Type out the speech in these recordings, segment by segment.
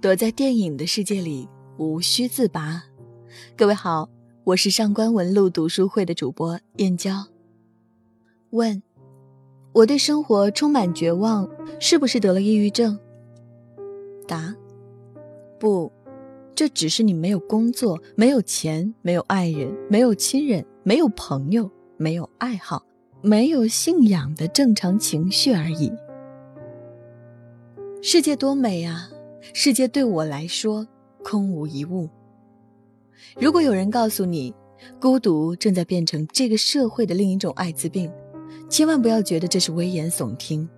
躲在电影的世界里，无需自拔。各位好，我是上官文露读书会的主播燕娇。问：我对生活充满绝望，是不是得了抑郁症？答：不，这只是你没有工作、没有钱、没有爱人、没有亲人、没有朋友、没有爱好、没有信仰的正常情绪而已。世界多美啊！世界对我来说空无一物。如果有人告诉你，孤独正在变成这个社会的另一种艾滋病，千万不要觉得这是危言耸听。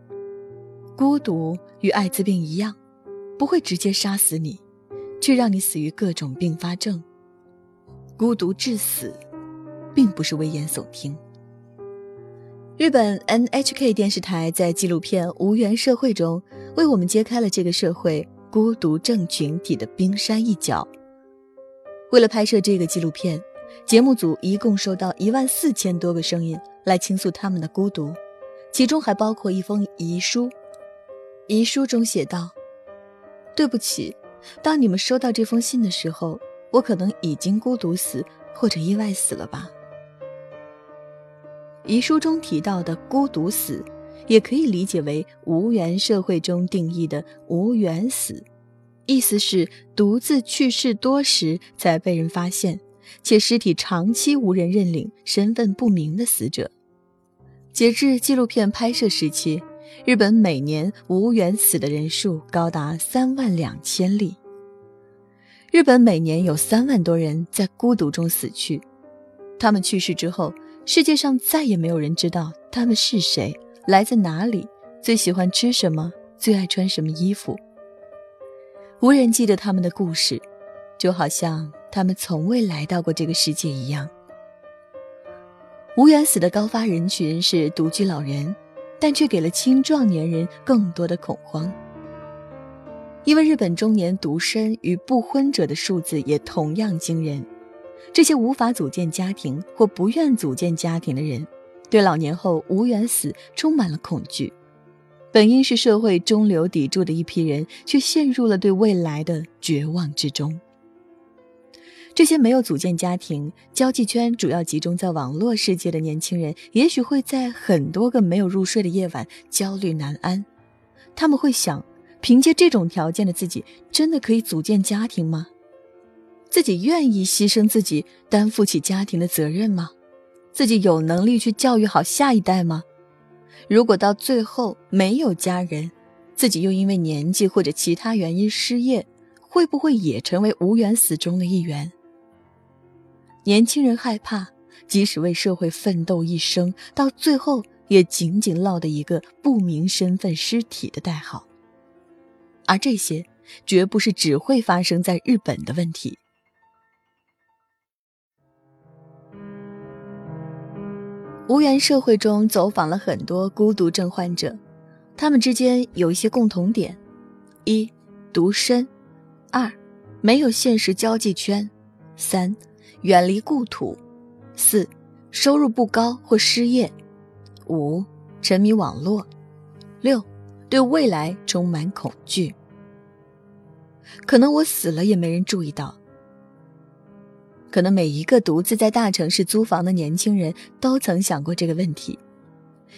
孤独与艾滋病一样，不会直接杀死你，却让你死于各种并发症。孤独致死，并不是危言耸听。日本 NHK 电视台在纪录片《无缘社会》中，为我们揭开了这个社会。孤独症群体的冰山一角。为了拍摄这个纪录片，节目组一共收到一万四千多个声音来倾诉他们的孤独，其中还包括一封遗书。遗书中写道：“对不起，当你们收到这封信的时候，我可能已经孤独死或者意外死了吧。”遗书中提到的孤独死。也可以理解为无缘社会中定义的无缘死，意思是独自去世多时才被人发现，且尸体长期无人认领、身份不明的死者。截至纪录片拍摄时期，日本每年无缘死的人数高达三万两千例。日本每年有三万多人在孤独中死去，他们去世之后，世界上再也没有人知道他们是谁。来自哪里？最喜欢吃什么？最爱穿什么衣服？无人记得他们的故事，就好像他们从未来到过这个世界一样。无缘死的高发人群是独居老人，但却给了青壮年人更多的恐慌。因为日本中年独身与不婚者的数字也同样惊人，这些无法组建家庭或不愿组建家庭的人。对老年后无缘死充满了恐惧，本应是社会中流砥柱的一批人，却陷入了对未来的绝望之中。这些没有组建家庭、交际圈主要集中在网络世界的年轻人，也许会在很多个没有入睡的夜晚焦虑难安。他们会想：凭借这种条件的自己，真的可以组建家庭吗？自己愿意牺牲自己，担负起家庭的责任吗？自己有能力去教育好下一代吗？如果到最后没有家人，自己又因为年纪或者其他原因失业，会不会也成为无缘死中的一员？年轻人害怕，即使为社会奋斗一生，到最后也仅仅落得一个不明身份尸体的代号。而这些，绝不是只会发生在日本的问题。无缘社会中走访了很多孤独症患者，他们之间有一些共同点：一、独身；二、没有现实交际圈；三、远离故土；四、收入不高或失业；五、沉迷网络；六、对未来充满恐惧。可能我死了也没人注意到。可能每一个独自在大城市租房的年轻人都曾想过这个问题：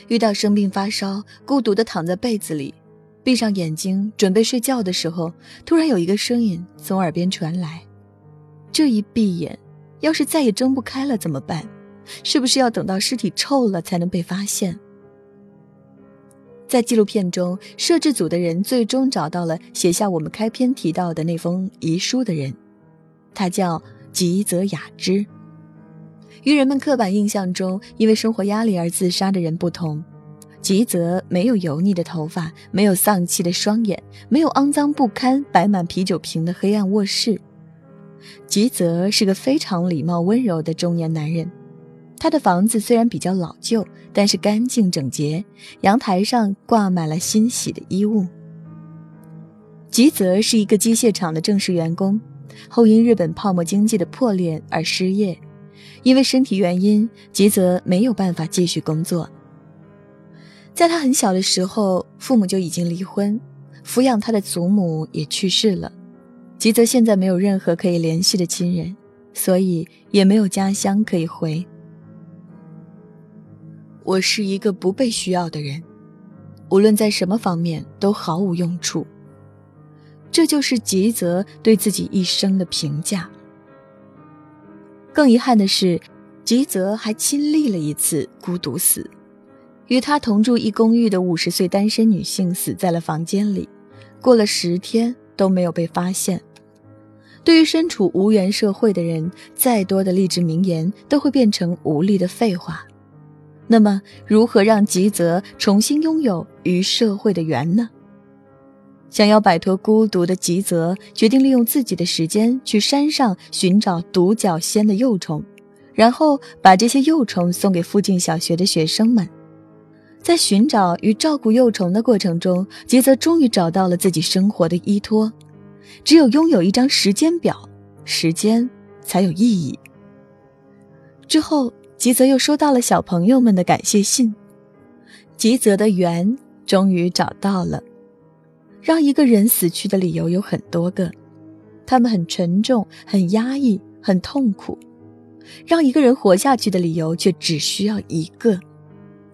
遇到生病发烧，孤独地躺在被子里，闭上眼睛准备睡觉的时候，突然有一个声音从耳边传来。这一闭眼，要是再也睁不开了怎么办？是不是要等到尸体臭了才能被发现？在纪录片中，摄制组的人最终找到了写下我们开篇提到的那封遗书的人，他叫。吉泽雅之，与人们刻板印象中因为生活压力而自杀的人不同，吉泽没有油腻的头发，没有丧气的双眼，没有肮脏不堪、摆满啤酒瓶的黑暗卧室。吉泽是个非常礼貌、温柔的中年男人。他的房子虽然比较老旧，但是干净整洁，阳台上挂满了新洗的衣物。吉泽是一个机械厂的正式员工。后因日本泡沫经济的破裂而失业，因为身体原因，吉泽没有办法继续工作。在他很小的时候，父母就已经离婚，抚养他的祖母也去世了，吉泽现在没有任何可以联系的亲人，所以也没有家乡可以回。我是一个不被需要的人，无论在什么方面都毫无用处。这就是吉泽对自己一生的评价。更遗憾的是，吉泽还亲历了一次孤独死。与他同住一公寓的五十岁单身女性死在了房间里，过了十天都没有被发现。对于身处无缘社会的人，再多的励志名言都会变成无力的废话。那么，如何让吉泽重新拥有与社会的缘呢？想要摆脱孤独的吉泽，决定利用自己的时间去山上寻找独角仙的幼虫，然后把这些幼虫送给附近小学的学生们。在寻找与照顾幼虫的过程中，吉泽终于找到了自己生活的依托。只有拥有一张时间表，时间才有意义。之后，吉泽又收到了小朋友们的感谢信。吉泽的缘终于找到了。让一个人死去的理由有很多个，他们很沉重、很压抑、很痛苦；让一个人活下去的理由却只需要一个。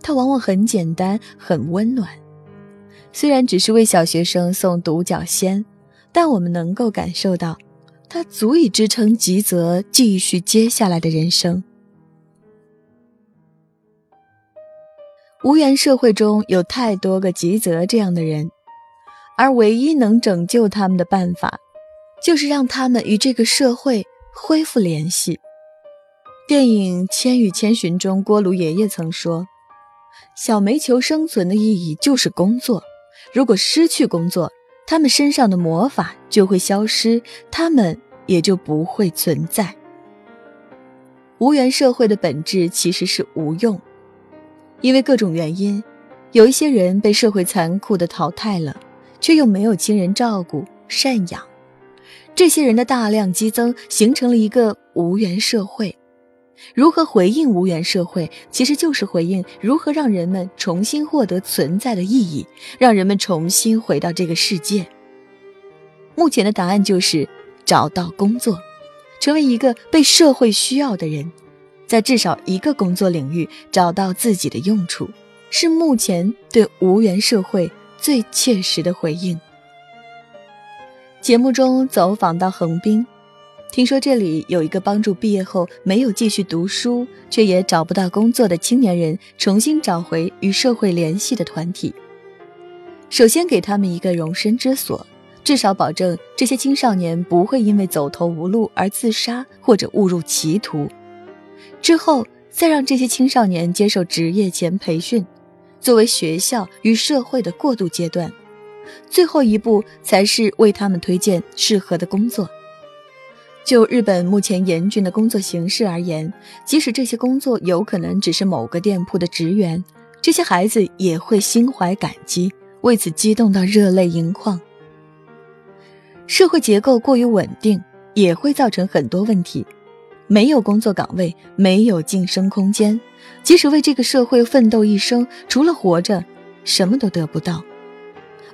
它往往很简单，很温暖。虽然只是为小学生送独角仙，但我们能够感受到，它足以支撑吉泽继续接下来的人生。无缘社会中有太多个吉泽这样的人，而唯一能拯救他们的办法，就是让他们与这个社会恢复联系。电影《千与千寻》中，锅炉爷爷曾说。小煤球生存的意义就是工作。如果失去工作，他们身上的魔法就会消失，他们也就不会存在。无缘社会的本质其实是无用，因为各种原因，有一些人被社会残酷的淘汰了，却又没有亲人照顾赡养，这些人的大量激增，形成了一个无缘社会。如何回应无缘社会，其实就是回应如何让人们重新获得存在的意义，让人们重新回到这个世界。目前的答案就是找到工作，成为一个被社会需要的人，在至少一个工作领域找到自己的用处，是目前对无缘社会最切实的回应。节目中走访到横滨。听说这里有一个帮助毕业后没有继续读书却也找不到工作的青年人重新找回与社会联系的团体。首先给他们一个容身之所，至少保证这些青少年不会因为走投无路而自杀或者误入歧途。之后再让这些青少年接受职业前培训，作为学校与社会的过渡阶段。最后一步才是为他们推荐适合的工作。就日本目前严峻的工作形势而言，即使这些工作有可能只是某个店铺的职员，这些孩子也会心怀感激，为此激动到热泪盈眶。社会结构过于稳定，也会造成很多问题：没有工作岗位，没有晋升空间，即使为这个社会奋斗一生，除了活着，什么都得不到。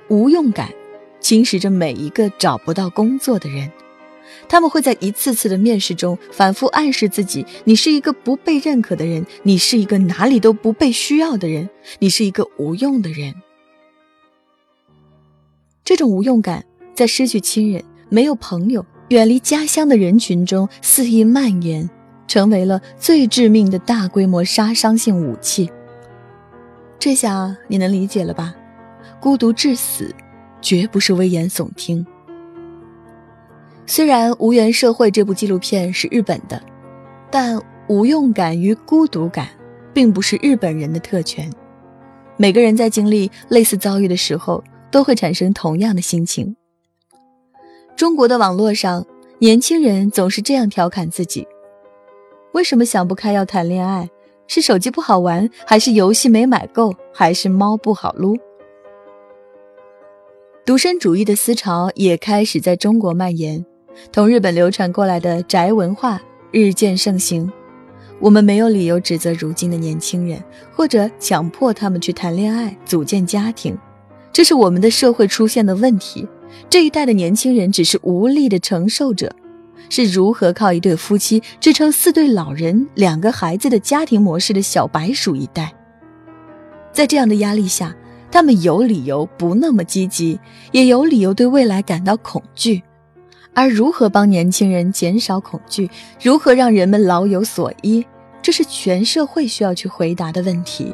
无用感侵蚀着每一个找不到工作的人。他们会在一次次的面试中反复暗示自己：“你是一个不被认可的人，你是一个哪里都不被需要的人，你是一个无用的人。”这种无用感在失去亲人、没有朋友、远离家乡的人群中肆意蔓延，成为了最致命的大规模杀伤性武器。这下你能理解了吧？孤独致死，绝不是危言耸听。虽然《无缘社会》这部纪录片是日本的，但无用感与孤独感并不是日本人的特权。每个人在经历类似遭遇的时候，都会产生同样的心情。中国的网络上，年轻人总是这样调侃自己：为什么想不开要谈恋爱？是手机不好玩，还是游戏没买够，还是猫不好撸？独身主义的思潮也开始在中国蔓延。同日本流传过来的宅文化日渐盛行，我们没有理由指责如今的年轻人，或者强迫他们去谈恋爱、组建家庭，这是我们的社会出现的问题，这一代的年轻人只是无力的承受者，是如何靠一对夫妻支撑四对老人、两个孩子的家庭模式的小白鼠一代。在这样的压力下，他们有理由不那么积极，也有理由对未来感到恐惧。而如何帮年轻人减少恐惧，如何让人们老有所依，这是全社会需要去回答的问题。